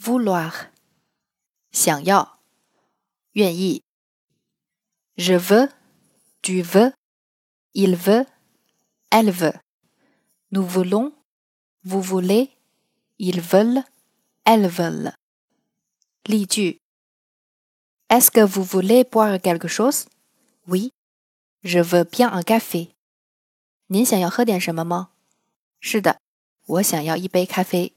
vouloir. 想要。愿意。Je veux. Tu veux. Il veut. Elle veut. Nous voulons. Vous voulez. Ils veulent. Elles veulent. 例句 Est-ce que vous voulez boire quelque chose? Oui, je veux bien un café. 您想要喝点什么吗？是的，我想要一杯咖啡。